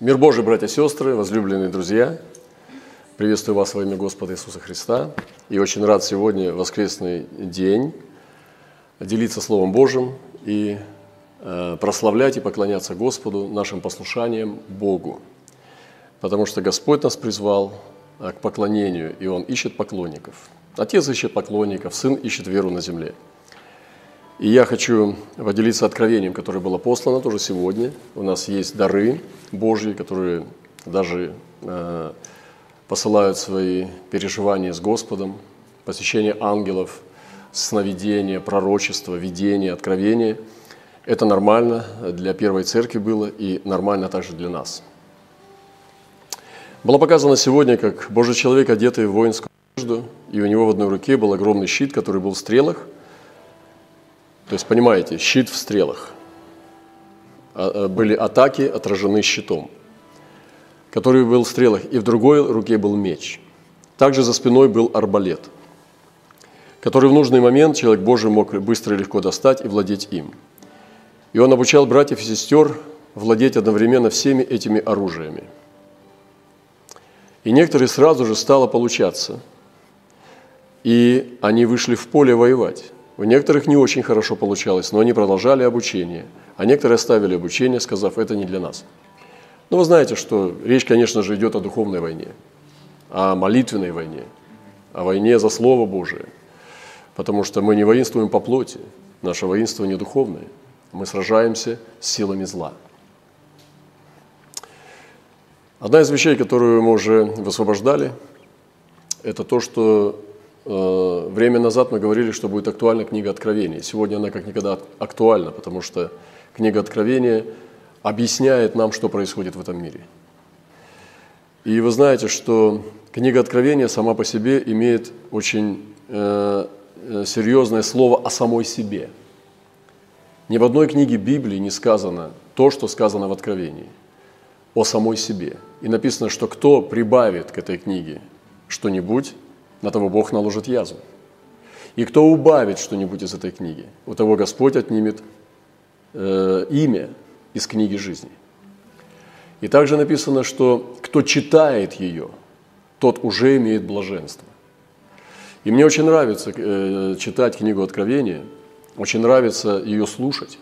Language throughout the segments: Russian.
Мир Божий, братья и сестры, возлюбленные друзья, приветствую вас во имя Господа Иисуса Христа. И очень рад сегодня, воскресный день, делиться Словом Божьим и э, прославлять и поклоняться Господу нашим послушанием Богу. Потому что Господь нас призвал э, к поклонению, и Он ищет поклонников. Отец ищет поклонников, Сын ищет веру на земле – и я хочу поделиться откровением, которое было послано тоже сегодня. У нас есть дары Божьи, которые даже э, посылают свои переживания с Господом, посещение ангелов, сновидение, пророчество, видение, откровение. Это нормально для первой церкви было и нормально также для нас. Было показано сегодня, как Божий человек, одетый в воинскую одежду, и у него в одной руке был огромный щит, который был в стрелах – то есть, понимаете, щит в стрелах. А, а, были атаки отражены щитом, который был в стрелах, и в другой руке был меч. Также за спиной был арбалет, который в нужный момент человек Божий мог быстро и легко достать и владеть им. И он обучал братьев и сестер владеть одновременно всеми этими оружиями. И некоторые сразу же стало получаться, и они вышли в поле воевать. У некоторых не очень хорошо получалось, но они продолжали обучение, а некоторые оставили обучение, сказав, это не для нас. Но вы знаете, что речь, конечно же, идет о духовной войне, о молитвенной войне, о войне за Слово Божие, потому что мы не воинствуем по плоти, наше воинство не духовное, мы сражаемся с силами зла. Одна из вещей, которую мы уже высвобождали, это то, что время назад мы говорили, что будет актуальна книга Откровения. Сегодня она как никогда актуальна, потому что книга Откровения объясняет нам, что происходит в этом мире. И вы знаете, что книга Откровения сама по себе имеет очень э, э, серьезное слово о самой себе. Ни в одной книге Библии не сказано то, что сказано в Откровении, о самой себе. И написано, что кто прибавит к этой книге что-нибудь, на того Бог наложит язву. И кто убавит что-нибудь из этой книги, у того Господь отнимет э, имя из книги жизни. И также написано, что кто читает ее, тот уже имеет блаженство. И мне очень нравится э, читать книгу Откровения, очень нравится ее слушать.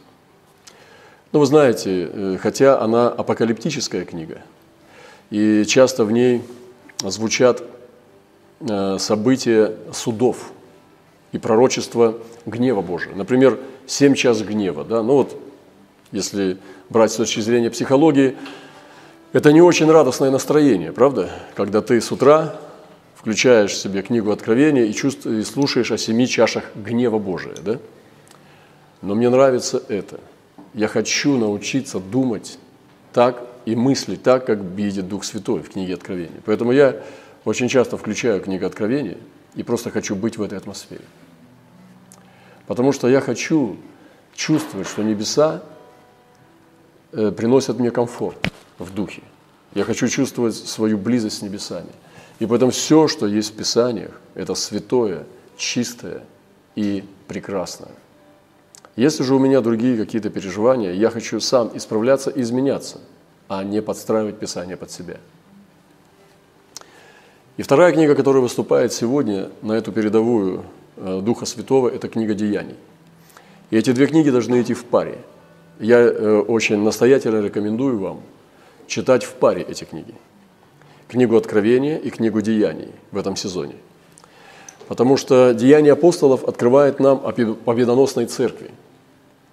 Но вы знаете, э, хотя она апокалиптическая книга, и часто в ней звучат события судов и пророчества гнева Божия. Например, семь час гнева. Да? Ну вот, если брать с точки зрения психологии, это не очень радостное настроение, правда? Когда ты с утра включаешь себе книгу Откровения и, чувствуешь, и слушаешь о семи чашах гнева Божия. Да? Но мне нравится это. Я хочу научиться думать так и мыслить так, как видит Дух Святой в книге Откровения. Поэтому я очень часто включаю книгу Откровения и просто хочу быть в этой атмосфере. Потому что я хочу чувствовать, что небеса э, приносят мне комфорт в духе. Я хочу чувствовать свою близость с небесами. И поэтому все, что есть в Писаниях, это святое, чистое и прекрасное. Если же у меня другие какие-то переживания, я хочу сам исправляться и изменяться, а не подстраивать Писание под себя – и вторая книга, которая выступает сегодня на эту передовую э, Духа Святого, это книга Деяний. И эти две книги должны идти в паре. Я э, очень настоятельно рекомендую вам читать в паре эти книги. Книгу Откровения и книгу Деяний в этом сезоне. Потому что Деяния апостолов открывает нам о победоносной церкви.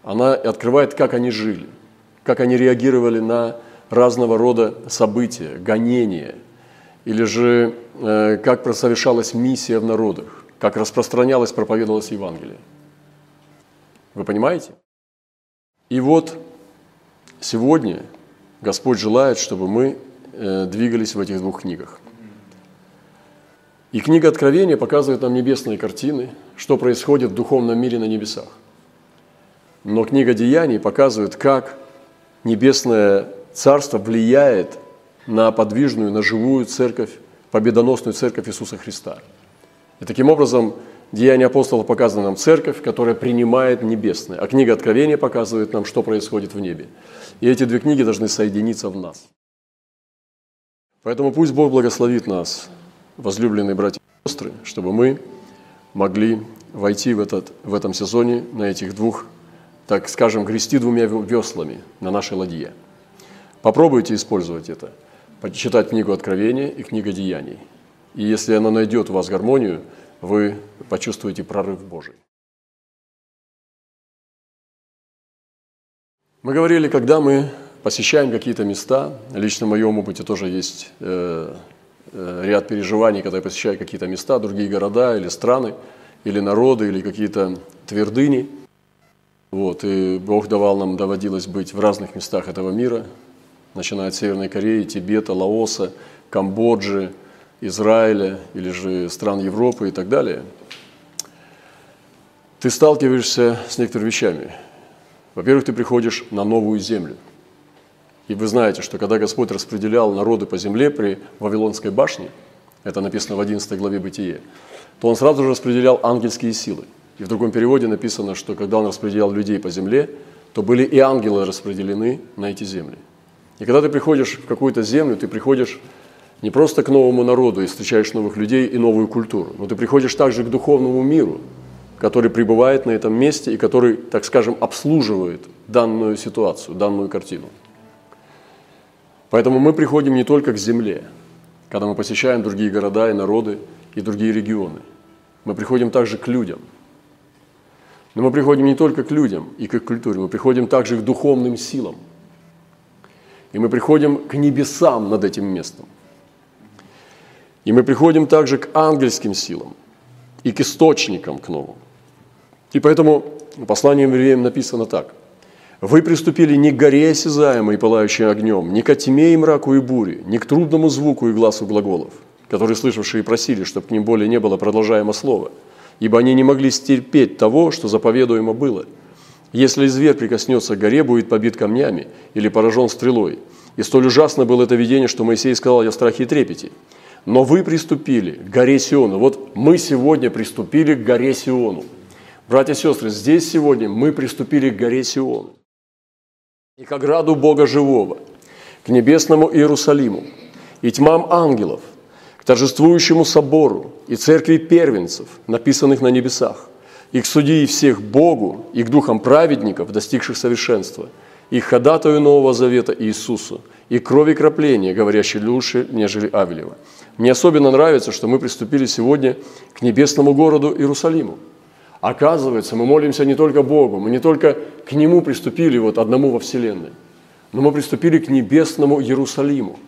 Она открывает, как они жили, как они реагировали на разного рода события, гонения – или же э, как совершалась миссия в народах, как распространялась, проповедовалась Евангелие. Вы понимаете? И вот сегодня Господь желает, чтобы мы э, двигались в этих двух книгах. И книга Откровения показывает нам небесные картины, что происходит в духовном мире на небесах. Но книга Деяний показывает, как небесное царство влияет на подвижную, на живую церковь, победоносную церковь Иисуса Христа. И таким образом Деяния апостолов показывают нам церковь, которая принимает небесное, а книга Откровения показывает нам, что происходит в небе. И эти две книги должны соединиться в нас. Поэтому пусть Бог благословит нас, возлюбленные братья и сестры, чтобы мы могли войти в, этот, в этом сезоне на этих двух, так скажем, грести двумя веслами на нашей ладье. Попробуйте использовать это, почитать книгу Откровения и книгу Деяний. И если она найдет у вас гармонию, вы почувствуете прорыв Божий. Мы говорили, когда мы посещаем какие-то места, лично в моем опыте тоже есть э, э, ряд переживаний, когда я посещаю какие-то места, другие города или страны, или народы, или какие-то твердыни. Вот, и Бог давал нам, доводилось быть в разных местах этого мира, начиная от Северной Кореи, Тибета, Лаоса, Камбоджи, Израиля или же стран Европы и так далее. Ты сталкиваешься с некоторыми вещами – во-первых, ты приходишь на новую землю. И вы знаете, что когда Господь распределял народы по земле при Вавилонской башне, это написано в 11 главе Бытие, то Он сразу же распределял ангельские силы. И в другом переводе написано, что когда Он распределял людей по земле, то были и ангелы распределены на эти земли. И когда ты приходишь в какую-то землю, ты приходишь не просто к новому народу и встречаешь новых людей и новую культуру, но ты приходишь также к духовному миру, который пребывает на этом месте и который, так скажем, обслуживает данную ситуацию, данную картину. Поэтому мы приходим не только к земле, когда мы посещаем другие города и народы и другие регионы. Мы приходим также к людям. Но мы приходим не только к людям и к их культуре, мы приходим также к духовным силам. И мы приходим к небесам над этим местом. И мы приходим также к ангельским силам и к источникам к новым. И поэтому в послании евреям написано так. «Вы приступили не к горе осязаемой, пылающей огнем, не к тьме и мраку и буре, не к трудному звуку и глазу глаголов, которые слышавшие просили, чтобы к ним более не было продолжаемо слова, ибо они не могли стерпеть того, что заповедуемо было. Если зверь прикоснется к горе, будет побит камнями или поражен стрелой. И столь ужасно было это видение, что Моисей сказал, я в страхе и трепете. Но вы приступили к горе Сиону. Вот мы сегодня приступили к горе Сиону. Братья и сестры, здесь сегодня мы приступили к горе Сион и к ограду Бога Живого, к небесному Иерусалиму и тьмам ангелов, к торжествующему собору и церкви первенцев, написанных на небесах, и к судьи всех Богу, и к духам праведников, достигших совершенства, и к ходатаю Нового Завета Иисусу, и крови кропления, говорящей лучше, нежели Авелева. Мне особенно нравится, что мы приступили сегодня к небесному городу Иерусалиму – Оказывается, мы молимся не только Богу, мы не только к Нему приступили, вот одному во Вселенной, но мы приступили к небесному Иерусалиму,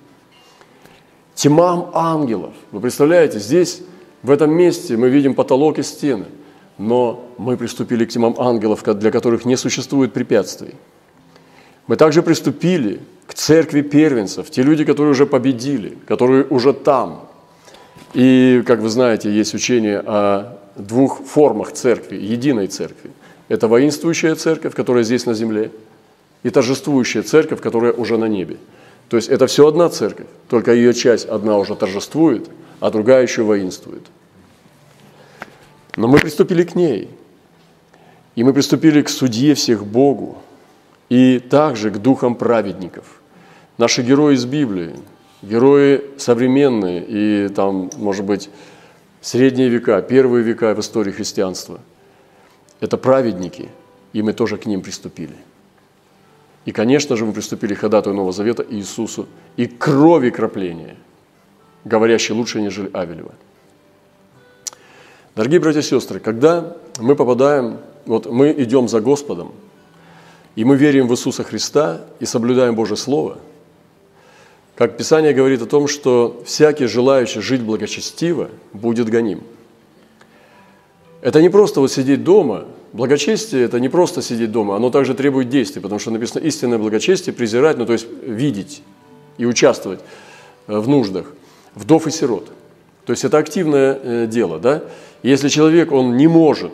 тьмам ангелов. Вы представляете, здесь, в этом месте мы видим потолок и стены, но мы приступили к тьмам ангелов, для которых не существует препятствий. Мы также приступили к церкви первенцев, те люди, которые уже победили, которые уже там. И, как вы знаете, есть учение о двух формах церкви, единой церкви. Это воинствующая церковь, которая здесь на земле, и торжествующая церковь, которая уже на небе. То есть это все одна церковь, только ее часть одна уже торжествует, а другая еще воинствует. Но мы приступили к ней, и мы приступили к судье всех Богу, и также к духам праведников. Наши герои из Библии, герои современные, и там, может быть, средние века, первые века в истории христианства. Это праведники, и мы тоже к ним приступили. И, конечно же, мы приступили к ходатую Нового Завета Иисусу и крови кропления, говорящей лучше, нежели Авелева. Дорогие братья и сестры, когда мы попадаем, вот мы идем за Господом, и мы верим в Иисуса Христа и соблюдаем Божье Слово, как Писание говорит о том, что всякий, желающий жить благочестиво, будет гоним. Это не просто вот сидеть дома. Благочестие – это не просто сидеть дома, оно также требует действий, потому что написано истинное благочестие – презирать, ну то есть видеть и участвовать э, в нуждах вдов и сирот. То есть это активное э, дело, да? Если человек, он не может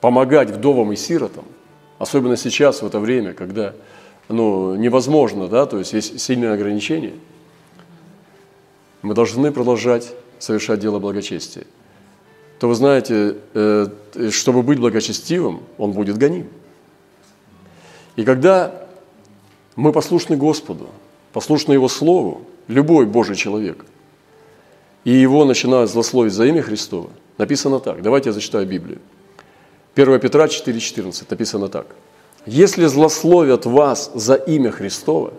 помогать вдовам и сиротам, особенно сейчас, в это время, когда ну, невозможно, да, то есть есть сильные ограничения, мы должны продолжать совершать дело благочестия. То вы знаете, э, чтобы быть благочестивым, он будет гоним. И когда мы послушны Господу, послушны Его Слову, любой Божий человек, и его начинают злословить за имя Христова, написано так. Давайте я зачитаю Библию. 1 Петра 4,14 написано так. «Если злословят вас за имя Христова,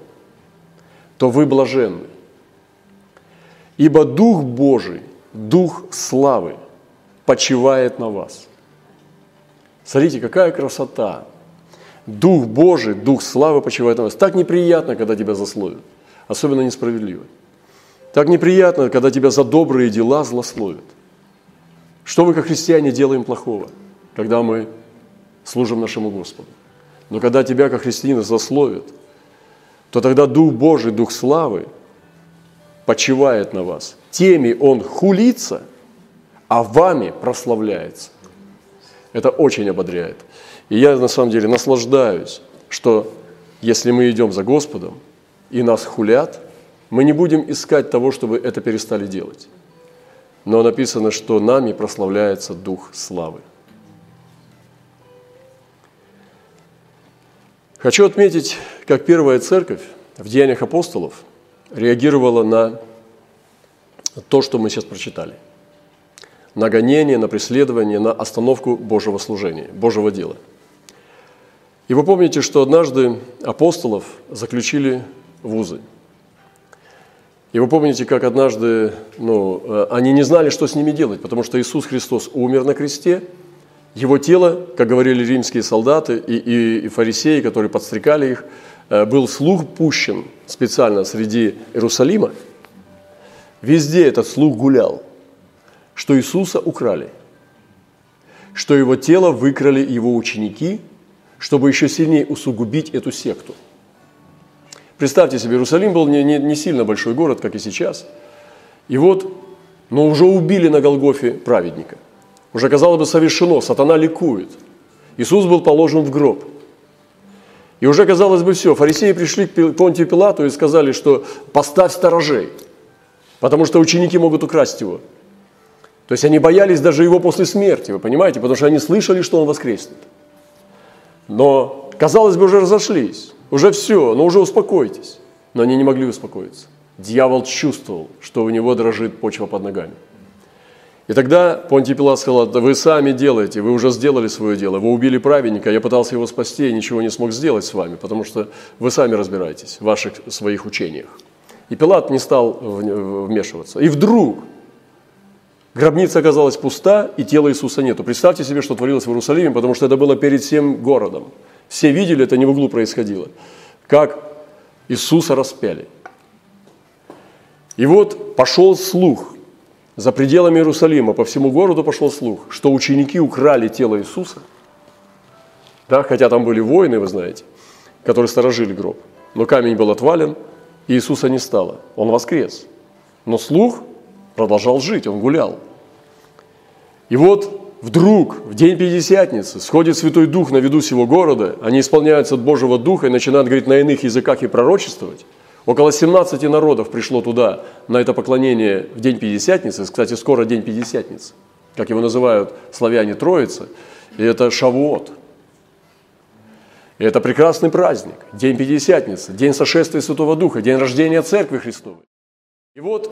то вы блаженны, ибо Дух Божий, Дух славы почивает на вас». Смотрите, какая красота! Дух Божий, Дух славы почивает на вас. Так неприятно, когда тебя засловят, особенно несправедливо. Так неприятно, когда тебя за добрые дела злословят. Что мы, как христиане, делаем плохого, когда мы служим нашему Господу? Но когда тебя, как христианина, засловят, то тогда Дух Божий, Дух славы почивает на вас. Теми Он хулится, а вами прославляется. Это очень ободряет. И я на самом деле наслаждаюсь, что если мы идем за Господом и нас хулят, мы не будем искать того, чтобы это перестали делать. Но написано, что нами прославляется Дух славы. Хочу отметить, как первая церковь в Деяниях апостолов реагировала на то, что мы сейчас прочитали. На гонение, на преследование, на остановку Божьего служения, Божьего дела – и вы помните, что однажды апостолов заключили в узы. И вы помните, как однажды ну, э, они не знали, что с ними делать, потому что Иисус Христос умер на кресте, его тело, как говорили римские солдаты и, и, и фарисеи, которые подстрекали их, э, был слух пущен специально среди Иерусалима. Везде этот слух гулял, что Иисуса украли, что его тело выкрали его ученики – чтобы еще сильнее усугубить эту секту. Представьте себе, Иерусалим был не, не, не сильно большой город, как и сейчас. И вот, но уже убили на Голгофе праведника. Уже, казалось бы, совершено, сатана ликует. Иисус был положен в гроб. И уже, казалось бы, все, фарисеи пришли к Понтию Пилату и сказали, что поставь сторожей, потому что ученики могут украсть его. То есть они боялись даже его после смерти, вы понимаете, потому что они слышали, что он воскреснет. Но, казалось бы, уже разошлись, уже все, но уже успокойтесь. Но они не могли успокоиться. Дьявол чувствовал, что у него дрожит почва под ногами. И тогда Понтий Пилат сказал, вы сами делаете, вы уже сделали свое дело, вы убили праведника, я пытался его спасти, и ничего не смог сделать с вами, потому что вы сами разбираетесь в ваших своих учениях. И Пилат не стал вмешиваться. И вдруг Гробница оказалась пуста, и тела Иисуса нету. Представьте себе, что творилось в Иерусалиме, потому что это было перед всем городом. Все видели, это не в углу происходило. Как Иисуса распяли. И вот пошел слух за пределами Иерусалима, по всему городу пошел слух, что ученики украли тело Иисуса, да, хотя там были воины, вы знаете, которые сторожили гроб. Но камень был отвален, и Иисуса не стало. Он воскрес. Но слух продолжал жить, он гулял. И вот вдруг в день Пятидесятницы сходит Святой Дух на виду всего города, они исполняются от Божьего Духа и начинают говорить на иных языках и пророчествовать. Около 17 народов пришло туда на это поклонение в день Пятидесятницы. Кстати, скоро день Пятидесятницы, как его называют славяне Троицы. И это Шавуот. И это прекрасный праздник, день Пятидесятницы, день сошествия Святого Духа, день рождения Церкви Христовой. И вот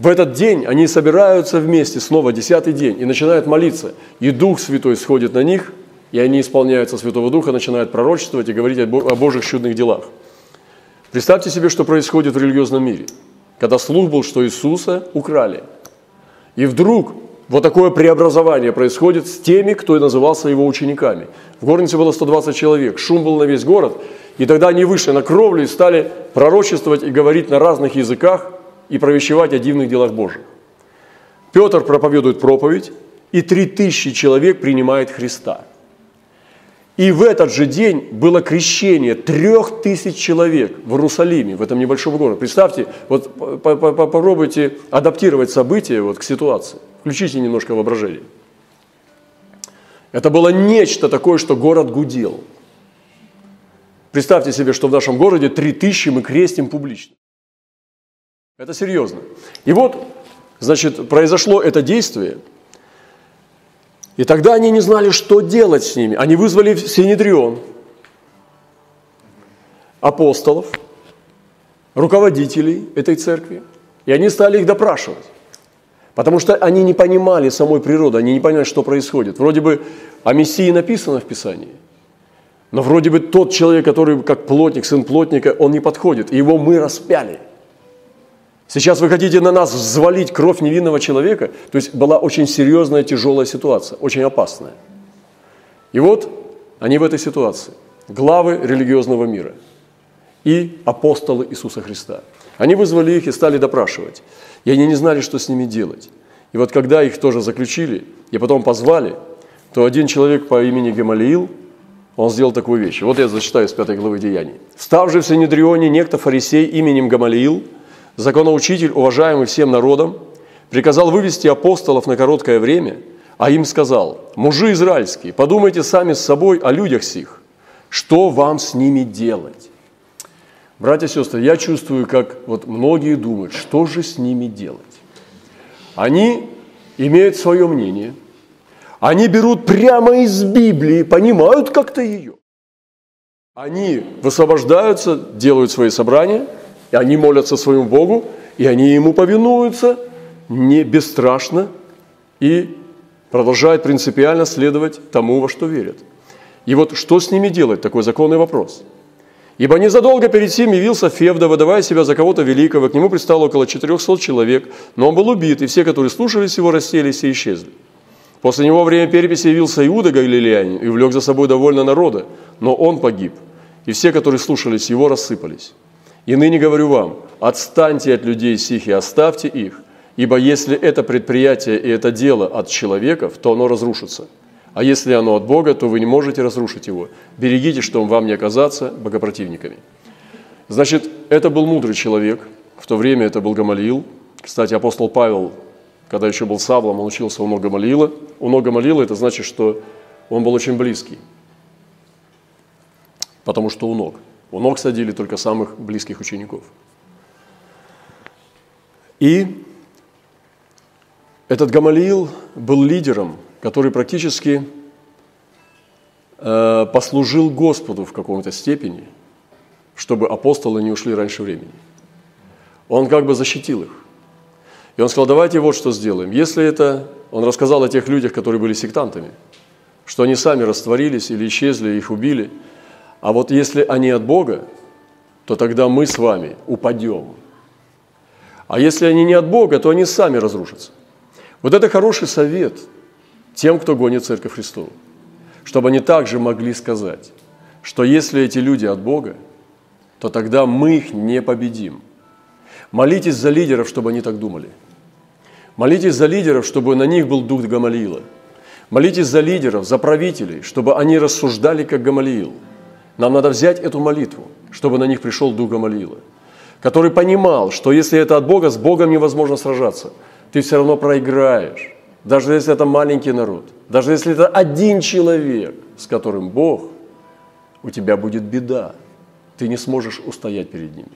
в этот день они собираются вместе, снова десятый день, и начинают молиться. И Дух Святой сходит на них, и они исполняются Святого Духа, начинают пророчествовать и говорить о Божьих чудных делах. Представьте себе, что происходит в религиозном мире, когда слух был, что Иисуса украли. И вдруг вот такое преобразование происходит с теми, кто и назывался его учениками. В горнице было 120 человек, шум был на весь город, и тогда они вышли на кровлю и стали пророчествовать и говорить на разных языках, и провещевать о дивных делах Божьих. Петр проповедует проповедь, и три тысячи человек принимает Христа. И в этот же день было крещение трех тысяч человек в Иерусалиме, в этом небольшом городе. Представьте, вот попробуйте адаптировать события вот к ситуации. Включите немножко воображение. Это было нечто такое, что город гудел. Представьте себе, что в нашем городе три тысячи мы крестим публично. Это серьезно. И вот, значит, произошло это действие, и тогда они не знали, что делать с ними. Они вызвали Синедрион, апостолов, руководителей этой церкви, и они стали их допрашивать. Потому что они не понимали самой природы, они не понимали, что происходит. Вроде бы о Мессии написано в Писании, но вроде бы тот человек, который как плотник, сын плотника, он не подходит, и его мы распяли. Сейчас вы хотите на нас взвалить кровь невинного человека, то есть была очень серьезная, тяжелая ситуация, очень опасная. И вот они в этой ситуации, главы религиозного мира и апостолы Иисуса Христа. Они вызвали их и стали допрашивать. И они не знали, что с ними делать. И вот когда их тоже заключили, и потом позвали, то один человек по имени Гамалиил, он сделал такую вещь. Вот я зачитаю с пятой главы Деяний. «Став же в Синедрионе некто фарисей именем Гамалиил, законоучитель, уважаемый всем народом, приказал вывести апостолов на короткое время, а им сказал, «Мужи израильские, подумайте сами с собой о людях сих, что вам с ними делать?» Братья и сестры, я чувствую, как вот многие думают, что же с ними делать. Они имеют свое мнение, они берут прямо из Библии, понимают как-то ее. Они высвобождаются, делают свои собрания, и они молятся своему Богу, и они ему повинуются не бесстрашно и продолжают принципиально следовать тому, во что верят. И вот что с ними делать? Такой законный вопрос – Ибо незадолго перед сим явился Февда, выдавая себя за кого-то великого. К нему пристало около 400 человек, но он был убит, и все, которые слушались его, расселись и исчезли. После него время переписи явился Иуда Галилеянин и увлек за собой довольно народа, но он погиб, и все, которые слушались его, рассыпались. И ныне говорю вам, отстаньте от людей сих и оставьте их, ибо если это предприятие и это дело от человеков, то оно разрушится – а если оно от Бога, то вы не можете разрушить его. Берегите, чтобы вам не оказаться богопротивниками. Значит, это был мудрый человек. В то время это был Гамалиил. Кстати, апостол Павел, когда еще был Савлом, он учился у ног Гамалиила. У ног Гамалиила это значит, что он был очень близкий. Потому что у ног. У ног садили только самых близких учеников. И этот Гамалиил был лидером который практически э, послужил Господу в каком-то степени, чтобы апостолы не ушли раньше времени. Он как бы защитил их. И он сказал, давайте вот что сделаем. Если это, он рассказал о тех людях, которые были сектантами, что они сами растворились или исчезли, их убили. А вот если они от Бога, то тогда мы с вами упадем. А если они не от Бога, то они сами разрушатся. Вот это хороший совет – тем, кто гонит Церковь Христову, чтобы они также могли сказать, что если эти люди от Бога, то тогда мы их не победим. Молитесь за лидеров, чтобы они так думали. Молитесь за лидеров, чтобы на них был дух Гамалиила. Молитесь за лидеров, за правителей, чтобы они рассуждали, как Гамалиил. Нам надо взять эту молитву, чтобы на них пришел дух Гамалиила, который понимал, что если это от Бога, с Богом невозможно сражаться. Ты все равно проиграешь даже если это маленький народ, даже если это один человек, с которым Бог, у тебя будет беда. Ты не сможешь устоять перед ними.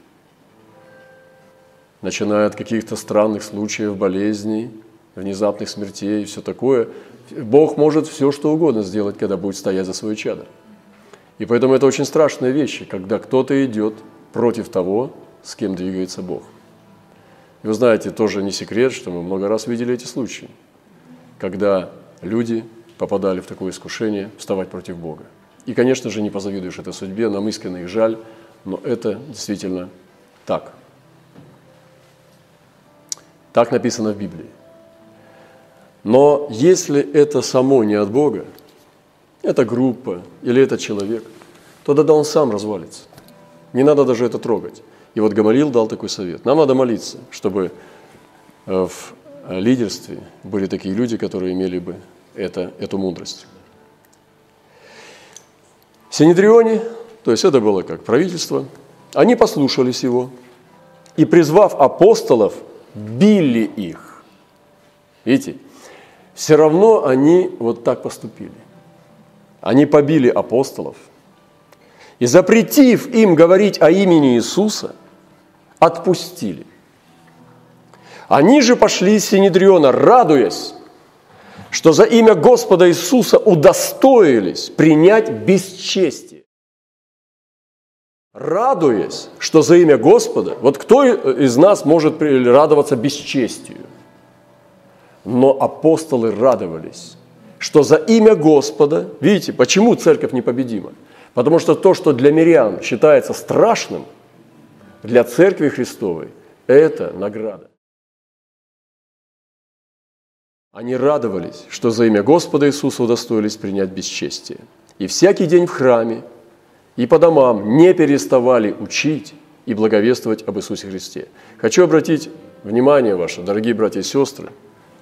Начиная от каких-то странных случаев, болезней, внезапных смертей и все такое, Бог может все, что угодно сделать, когда будет стоять за свое чадо. И поэтому это очень страшные вещи, когда кто-то идет против того, с кем двигается Бог. И вы знаете, тоже не секрет, что мы много раз видели эти случаи когда люди попадали в такое искушение вставать против Бога. И, конечно же, не позавидуешь этой судьбе, нам искренне их жаль, но это действительно так. Так написано в Библии. Но если это само не от Бога, это группа или это человек, то тогда он сам развалится. Не надо даже это трогать. И вот Гамалил дал такой совет. Нам надо молиться, чтобы э, в лидерстве были такие люди, которые имели бы это, эту мудрость. Синедрионе, то есть это было как правительство, они послушались его и, призвав апостолов, били их. Видите, все равно они вот так поступили. Они побили апостолов и, запретив им говорить о имени Иисуса, отпустили. Они же пошли из Синедриона, радуясь, что за имя Господа Иисуса удостоились принять бесчестие. радуясь, что за имя Господа, вот кто из нас может радоваться бесчестию? Но апостолы радовались, что за имя Господа, видите, почему церковь непобедима? Потому что то, что для мирян считается страшным, для церкви Христовой – это награда. Они радовались, что за имя Господа Иисуса удостоились принять бесчестие. И всякий день в храме и по домам не переставали учить и благовествовать об Иисусе Христе. Хочу обратить внимание ваше, дорогие братья и сестры,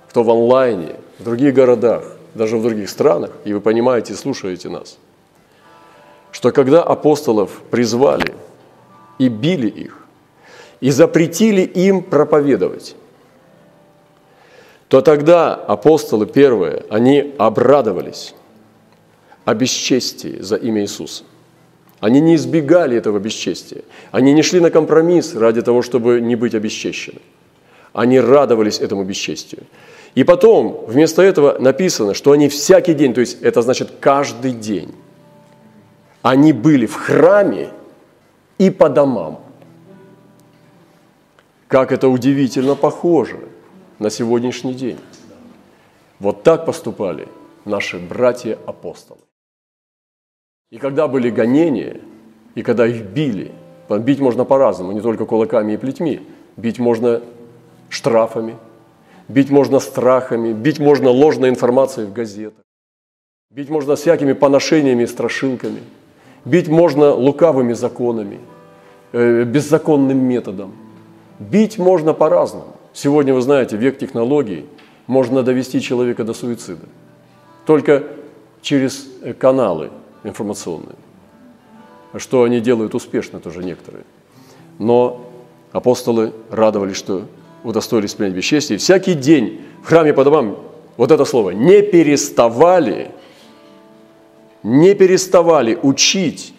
кто в онлайне, в других городах, даже в других странах, и вы понимаете, слушаете нас, что когда апостолов призвали и били их, и запретили им проповедовать, то тогда апостолы первые, они обрадовались о бесчестии за имя Иисуса. Они не избегали этого бесчестия. Они не шли на компромисс ради того, чтобы не быть обесчещены. Они радовались этому бесчестию. И потом, вместо этого написано, что они всякий день, то есть это значит каждый день, они были в храме и по домам. Как это удивительно похоже на сегодняшний день. Вот так поступали наши братья-апостолы. И когда были гонения, и когда их били, бить можно по-разному, не только кулаками и плетьми, бить можно штрафами, бить можно страхами, бить можно ложной информацией в газетах, бить можно всякими поношениями и страшилками, бить можно лукавыми законами, э, беззаконным методом. Бить можно по-разному. Сегодня, вы знаете, век технологий, можно довести человека до суицида. Только через каналы – информационные. Что они делают успешно тоже некоторые. Но апостолы радовались, что удостоились принять бесчестие. И всякий день в храме по домам, вот это слово, не переставали, не переставали учить,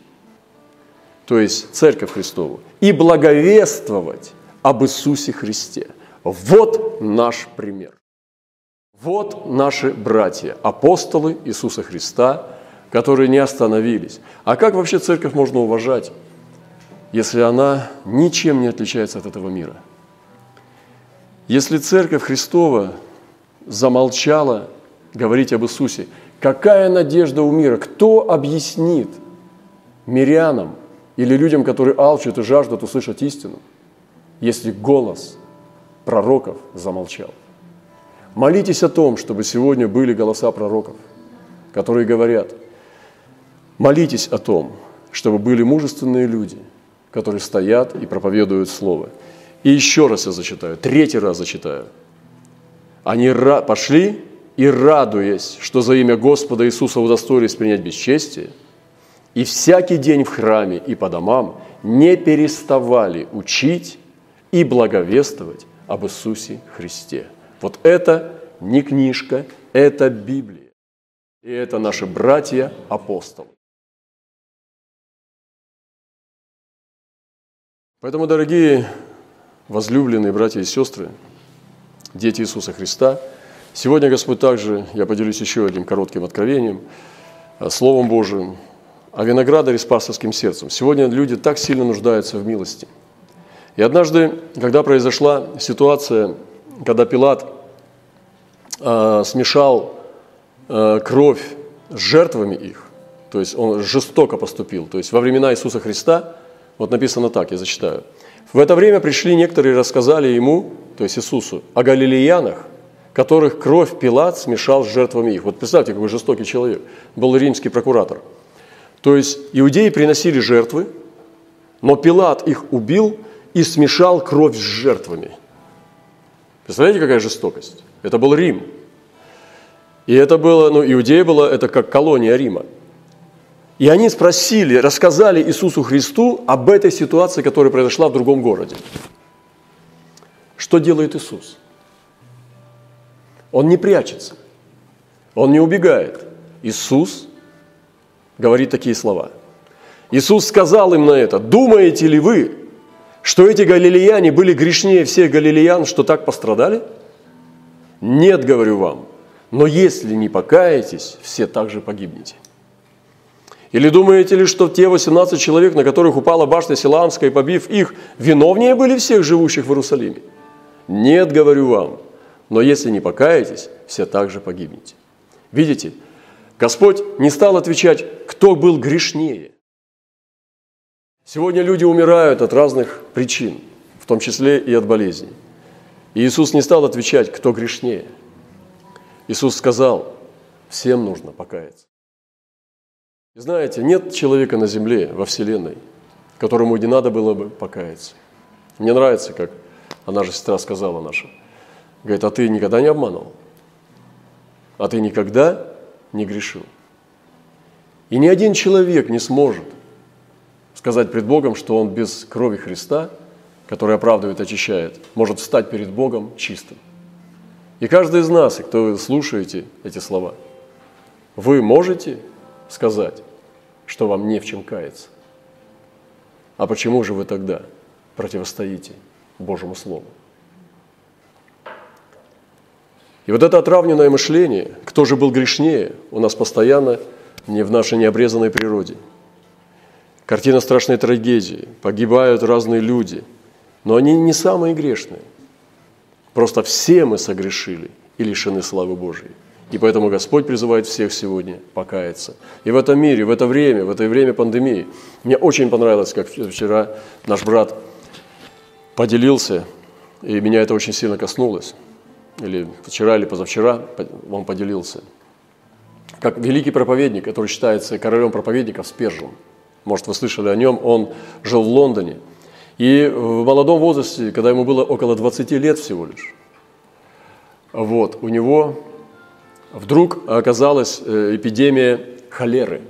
то есть Церковь Христову, и благовествовать об Иисусе Христе. Вот наш пример. Вот наши братья, апостолы Иисуса Христа, которые не остановились. А как вообще церковь можно уважать, если она ничем не отличается от этого мира? Если церковь Христова замолчала говорить об Иисусе, какая надежда у мира? Кто объяснит мирянам или людям, которые алчут и жаждут услышать истину, если голос пророков замолчал? Молитесь о том, чтобы сегодня были голоса пророков, которые говорят – Молитесь о том, чтобы были мужественные люди, которые стоят и проповедуют Слово. И еще раз я зачитаю, третий раз зачитаю. Они пошли и, радуясь, что за имя Господа Иисуса удостоились принять бесчестие, и всякий день в храме и по домам не переставали учить и благовествовать об Иисусе Христе. Вот это не книжка, это Библия. И это наши братья-апостолы. Поэтому, дорогие возлюбленные братья и сестры, дети Иисуса Христа, сегодня Господь также, я поделюсь еще одним коротким откровением, э, Словом Божиим, о виноградаре с пасторским сердцем. Сегодня люди так сильно нуждаются в милости. И однажды, когда произошла ситуация, когда Пилат э, смешал э, кровь с жертвами их, то есть он жестоко поступил, то есть во времена Иисуса Христа – вот написано так, я зачитаю. В это время пришли некоторые и рассказали ему, то есть Иисусу, о галилеянах, которых кровь Пилат смешал с жертвами их. Вот представьте, какой жестокий человек. Был римский прокуратор. То есть иудеи приносили жертвы, но Пилат их убил и смешал кровь с жертвами. Представляете, какая жестокость? Это был Рим. И это было, ну, Иудея была, это как колония Рима. И они спросили, рассказали Иисусу Христу об этой ситуации, которая произошла в другом городе. Что делает Иисус? Он не прячется, он не убегает. Иисус говорит такие слова. Иисус сказал им на это, думаете ли вы, что эти галилеяне были грешнее всех галилеян, что так пострадали? Нет, говорю вам, но если не покаетесь, все также погибнете. Или думаете ли, что те 18 человек, на которых упала башня Силамская, побив их, виновнее были всех живущих в Иерусалиме? Нет, говорю вам, но если не покаетесь, все также погибнете. Видите, Господь не стал отвечать, кто был грешнее. Сегодня люди умирают от разных причин, в том числе и от болезней. И Иисус не стал отвечать, кто грешнее. Иисус сказал, всем нужно покаяться. Знаете, нет человека на земле, во Вселенной, которому не надо было бы покаяться. Мне нравится, как она же сестра сказала наша. Говорит, а ты никогда не обманывал? А ты никогда не грешил? И ни один человек не сможет сказать пред Богом, что он без крови Христа, который оправдывает, очищает, может встать перед Богом чистым. И каждый из нас, кто вы слушаете эти слова, вы можете сказать, что вам не в чем каяться. А почему же вы тогда противостоите Божьему Слову? И вот это отравленное мышление, кто же был грешнее, у нас постоянно не в нашей необрезанной природе. Картина страшной трагедии, погибают разные люди, но они не самые грешные. Просто все мы согрешили и лишены славы Божьей. И поэтому Господь призывает всех сегодня покаяться. И в этом мире, в это время, в это время пандемии, мне очень понравилось, как вчера наш брат поделился, и меня это очень сильно коснулось, или вчера, или позавчера он поделился, как великий проповедник, который считается королем проповедников Спержем. Может, вы слышали о нем, он жил в Лондоне. И в молодом возрасте, когда ему было около 20 лет всего лишь, вот, у него вдруг оказалась э, эпидемия холеры.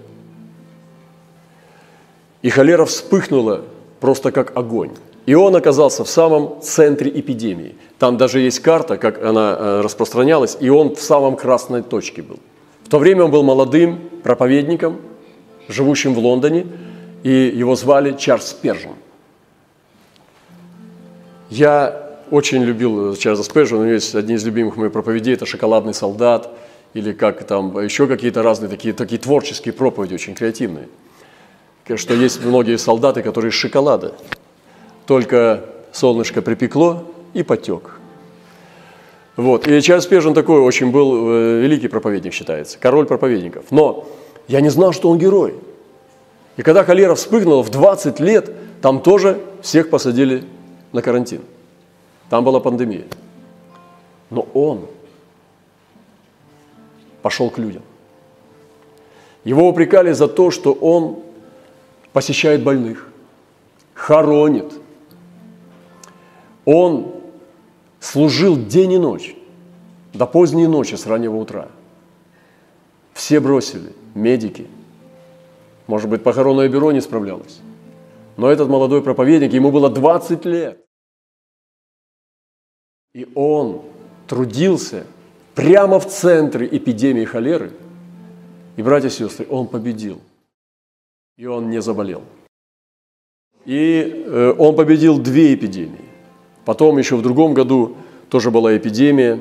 И холера вспыхнула просто как огонь. И он оказался в самом центре эпидемии. Там даже есть карта, как она э, распространялась, и он в самом красной точке был. В то время он был молодым проповедником, живущим в Лондоне, и его звали Чарльз Пержин. Я очень любил Чарльза Спержина, у него есть одни из любимых моих проповедей, это «Шоколадный солдат», или как там еще какие-то разные такие, такие творческие проповеди, очень креативные. Что есть многие солдаты, которые из шоколада. Только солнышко припекло и потек. Вот. И Чарльз Пежин такой очень был э, великий проповедник, считается, король проповедников. Но я не знал, что он герой. И когда холера вспыхнула в 20 лет, там тоже всех посадили на карантин. Там была пандемия. Но он пошел к людям. Его упрекали за то, что он посещает больных, хоронит. Он служил день и ночь, до поздней ночи, с раннего утра. Все бросили, медики. Может быть, похоронное бюро не справлялось. Но этот молодой проповедник, ему было 20 лет. И он трудился прямо в центре эпидемии холеры. И, братья и сестры, он победил. И он не заболел. И э, он победил две эпидемии. Потом еще в другом году тоже была эпидемия.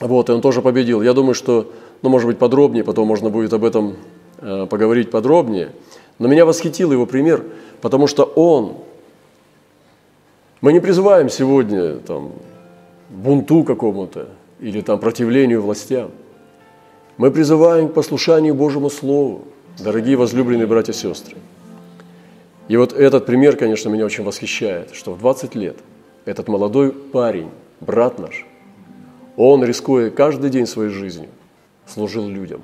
Вот, и он тоже победил. Я думаю, что, ну, может быть, подробнее, потом можно будет об этом э, поговорить подробнее. Но меня восхитил его пример, потому что он, мы не призываем сегодня там, бунту какому-то, или там противлению властям. Мы призываем к послушанию Божьему Слову, дорогие возлюбленные братья и сестры. И вот этот пример, конечно, меня очень восхищает, что в 20 лет этот молодой парень, брат наш, он, рискуя каждый день своей жизнью, служил людям,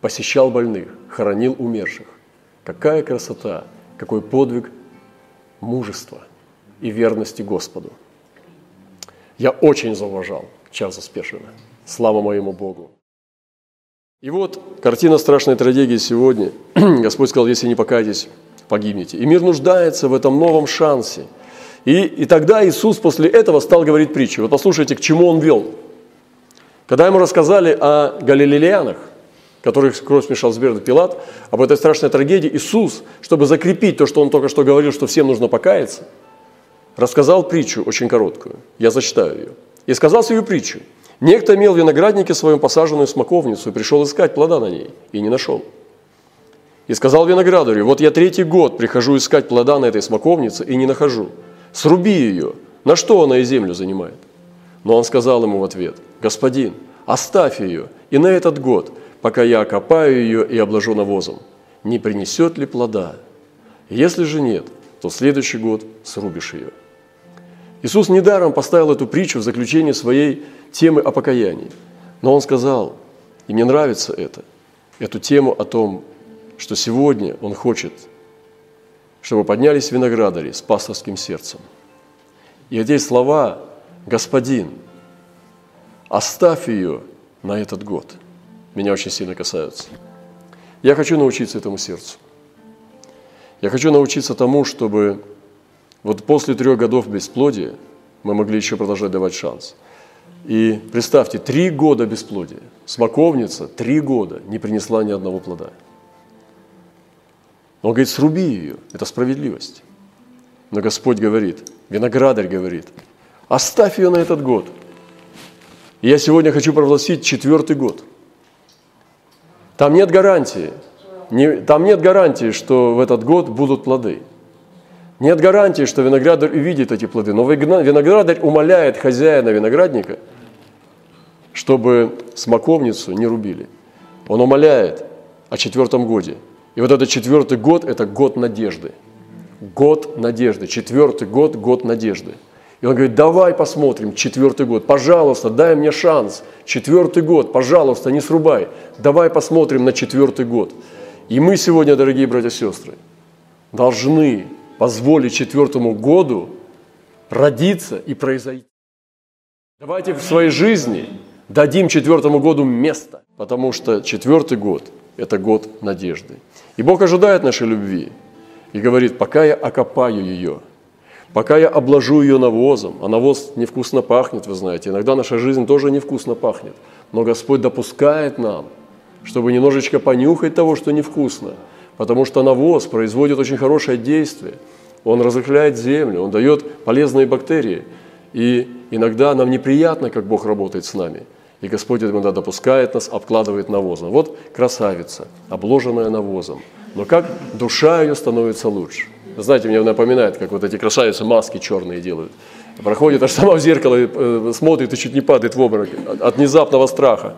посещал больных, хоронил умерших. Какая красота, какой подвиг мужества и верности Господу. Я очень зауважал Чарльза Спешина. Слава моему Богу. И вот картина страшной трагедии сегодня. Господь сказал, если не покаетесь, погибнете. И мир нуждается в этом новом шансе. И, и тогда Иисус после этого стал говорить притчу. Вот послушайте, к чему Он вел. Когда ему рассказали о галилеянах, которых кровь смешал с Бердом Пилат, об этой страшной трагедии, Иисус, чтобы закрепить то, что Он только что говорил, что всем нужно покаяться, рассказал притчу очень короткую. Я зачитаю ее. И сказал свою притчу. Некто имел в винограднике своем посаженную смоковницу и пришел искать плода на ней, и не нашел. И сказал виноградарю, вот я третий год прихожу искать плода на этой смоковнице и не нахожу. Сруби ее. На что она и землю занимает? Но он сказал ему в ответ, господин, оставь ее и на этот год, пока я окопаю ее и обложу навозом. Не принесет ли плода? Если же нет, то следующий год срубишь ее. Иисус недаром поставил эту притчу в заключение своей темы о покаянии. Но Он сказал, и мне нравится это, эту тему о том, что сегодня Он хочет, чтобы поднялись виноградари с пасторским сердцем. И здесь слова «Господин, оставь ее на этот год» меня очень сильно касаются. Я хочу научиться этому сердцу. Я хочу научиться тому, чтобы вот после трех годов бесплодия мы могли еще продолжать давать шанс. И представьте, три года бесплодия. Смоковница три года не принесла ни одного плода. Он говорит, сруби ее, это справедливость. Но Господь говорит, виноградарь говорит, оставь ее на этот год. И я сегодня хочу провозгласить четвертый год. Там нет гарантии, не, там нет гарантии, что в этот год будут плоды. Нет гарантии, что виноградарь увидит эти плоды. Но виноградарь умоляет хозяина виноградника, чтобы смоковницу не рубили. Он умоляет о четвертом годе. И вот этот четвертый год – это год надежды. Год надежды. Четвертый год – год надежды. И он говорит, давай посмотрим, четвертый год, пожалуйста, дай мне шанс. Четвертый год, пожалуйста, не срубай. Давай посмотрим на четвертый год. И мы сегодня, дорогие братья и сестры, должны позволить четвертому году родиться и произойти. Давайте в своей жизни дадим четвертому году место, потому что четвертый год – это год надежды. И Бог ожидает нашей любви и говорит, пока я окопаю ее, пока я обложу ее навозом, а навоз невкусно пахнет, вы знаете, иногда наша жизнь тоже невкусно пахнет, но Господь допускает нам, чтобы немножечко понюхать того, что невкусно, потому что навоз производит очень хорошее действие. Он разрыхляет землю, он дает полезные бактерии. И иногда нам неприятно, как Бог работает с нами. И Господь иногда допускает нас, обкладывает навозом. Вот красавица, обложенная навозом. Но как душа ее становится лучше. Знаете, мне напоминает, как вот эти красавицы маски черные делают. Проходит аж сама в зеркало, э, смотрит и чуть не падает в обморок от внезапного страха.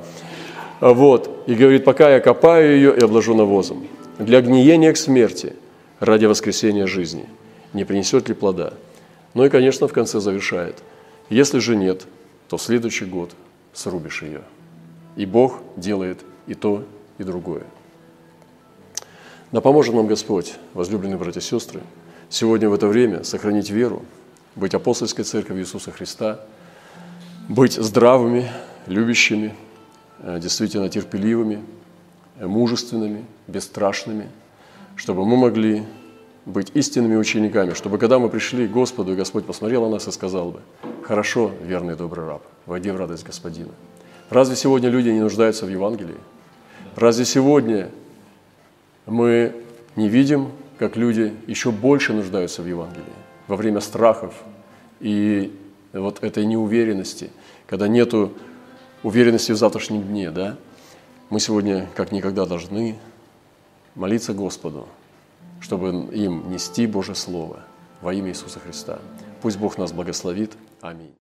Вот. И говорит, пока я копаю ее и обложу навозом для гниения к смерти ради воскресения жизни. Не принесет ли плода? Ну и, конечно, в конце завершает. Если же нет, то в следующий год срубишь ее. И Бог делает и то, и другое. Да поможет нам Господь, возлюбленные братья и сестры, сегодня в это время сохранить веру, быть апостольской церковью Иисуса Христа, быть здравыми, любящими, э, действительно терпеливыми, мужественными, бесстрашными, чтобы мы могли быть истинными учениками, чтобы когда мы пришли к Господу, и Господь посмотрел на нас и сказал бы, «Хорошо, верный добрый раб, войди в радость Господина». Разве сегодня люди не нуждаются в Евангелии? Разве сегодня мы не видим, как люди еще больше нуждаются в Евангелии во время страхов и вот этой неуверенности, когда нету уверенности в завтрашнем дне, да? Мы сегодня как никогда должны молиться Господу, чтобы им нести Божье Слово во имя Иисуса Христа. Пусть Бог нас благословит. Аминь.